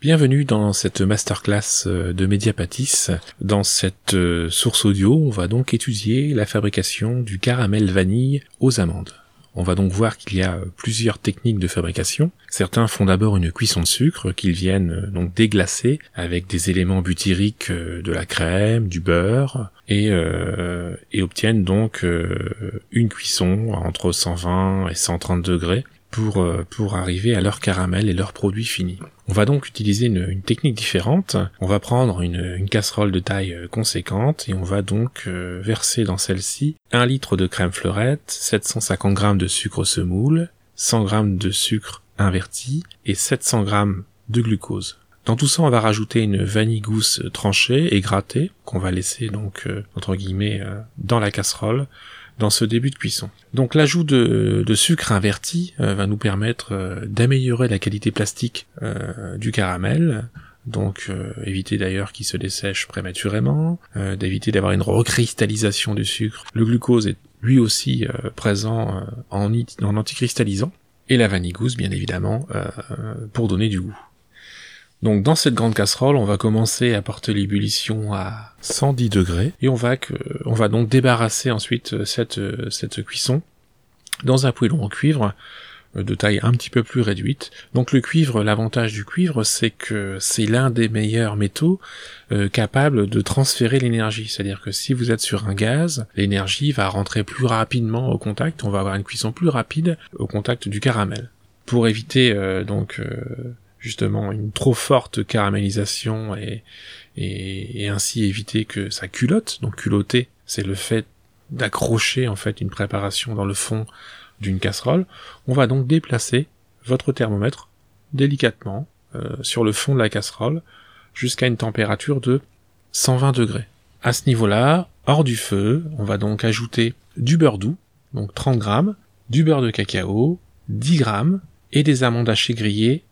Bienvenue dans cette masterclass euh, de Mediapatis. Dans cette euh, source audio, on va donc étudier la fabrication du caramel vanille aux amandes. On va donc voir qu'il y a plusieurs techniques de fabrication. Certains font d'abord une cuisson de sucre qu'ils viennent euh, donc déglacer avec des éléments butyriques de la crème, du beurre et obtiennent donc une cuisson entre 120 et 130 degrés pour, euh, pour arriver à leur caramel et leur produit fini. On va donc utiliser une, technique différente. On va prendre une, casserole de taille euh, conséquente et on va donc euh, verser dans celle-ci un litre de crème fleurette, 750 g de sucre semoule, 100 g de sucre inverti et 700 g de glucose. Dans tout ça, on va rajouter une vanille gousse tranchée et grattée qu'on va laisser donc entre guillemets dans la casserole dans ce début de cuisson. Donc l'ajout de, sucre inverti euh, va nous permettre euh, d'améliorer la qualité plastique euh, du caramel, donc éviter d'ailleurs qu'il se dessèche prématurément, d'éviter d'avoir une recristallisation du sucre. Le glucose est lui aussi présent en, en anticristallisant, et la vanille gousse bien évidemment pour donner du goût. Donc dans cette grande casserole, on va commencer à porter l'ébullition à 110 degrés et on va que, on va donc débarrasser ensuite euh, cette euh, cette cuisson dans un poêlon en cuivre euh, de taille un petit peu plus réduite. Donc le cuivre, l'avantage du cuivre, c'est que c'est l'un des meilleurs métaux capables de transférer l'énergie. C'est-à-dire que si vous êtes sur un gaz, l'énergie va rentrer plus rapidement au contact, on va avoir une cuisson plus rapide au contact du caramel. Pour éviter donc justement une trop forte caramélisation et, ainsi éviter que ça culotte. Donc culotter, c'est le fait d'accrocher en fait une préparation dans le fond d'une casserole. On va donc déplacer votre thermomètre délicatement euh, sur le fond de la casserole jusqu'à une température de 120 degrés. À ce niveau-là, hors du feu, on va donc ajouter du beurre doux, donc 30 grammes, du beurre de cacao, 10 grammes, et des amandes hachées grillées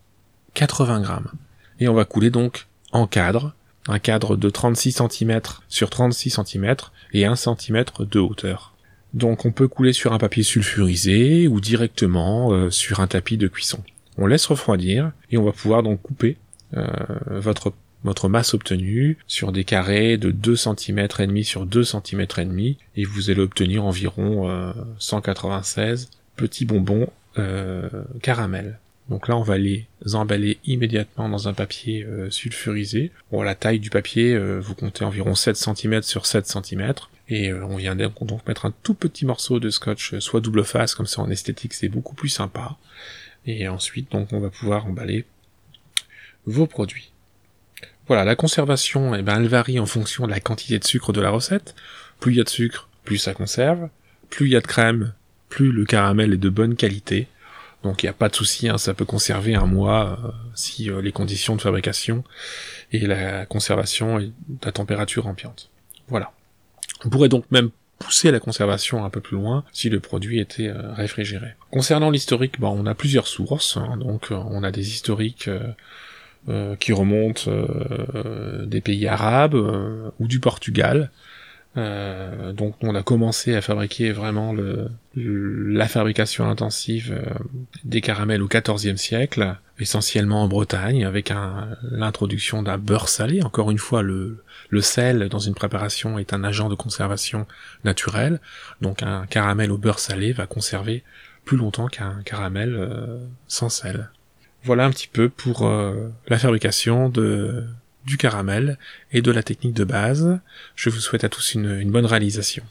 80 grammes. Et on va couler donc en cadre, un cadre de 36 cm sur 36 cm et 1 cm de hauteur. Donc on peut couler sur un papier sulfurisé ou directement euh, sur un tapis de cuisson. On laisse refroidir et on va pouvoir donc couper euh, votre masse obtenue sur des carrés de 2 cm et demi sur 2 cm et demi et vous allez obtenir environ 196 euh, petits bonbons caramel. Donc là, on va les emballer immédiatement dans un papier euh, sulfurisé. Bon, la taille du papier, euh, vous comptez environ 7 cm sur 7 cm. Et euh, on vient donc mettre un tout petit morceau de scotch, soit double face, comme ça en esthétique c'est beaucoup plus sympa. Et ensuite, donc on va pouvoir emballer vos produits. Voilà, la conservation, eh ben, elle varie en fonction de la quantité de sucre de la recette. Plus il y a de sucre, plus ça conserve. Plus il y a de crème, plus le caramel est de bonne qualité. Donc il n'y a pas de souci, hein, ça peut conserver un mois euh, si euh, les conditions de fabrication et la conservation est à température ambiante. Voilà. On pourrait donc même pousser la conservation un peu plus loin si le produit était euh, réfrigéré. Concernant l'historique, bon, on a plusieurs sources, hein, donc on a des historiques qui remontent des pays arabes ou du Portugal, euh, donc on a commencé à fabriquer vraiment la fabrication intensive euh, des caramels au XIVe siècle, essentiellement en Bretagne, avec l'introduction d'un beurre salé. Encore une fois, le, le sel dans une préparation est un agent de conservation naturel, donc un caramel au beurre salé va conserver plus longtemps qu'un caramel euh, sans sel. Voilà un petit peu pour la fabrication de du caramel et de la technique de base. Je vous souhaite à tous une, bonne réalisation.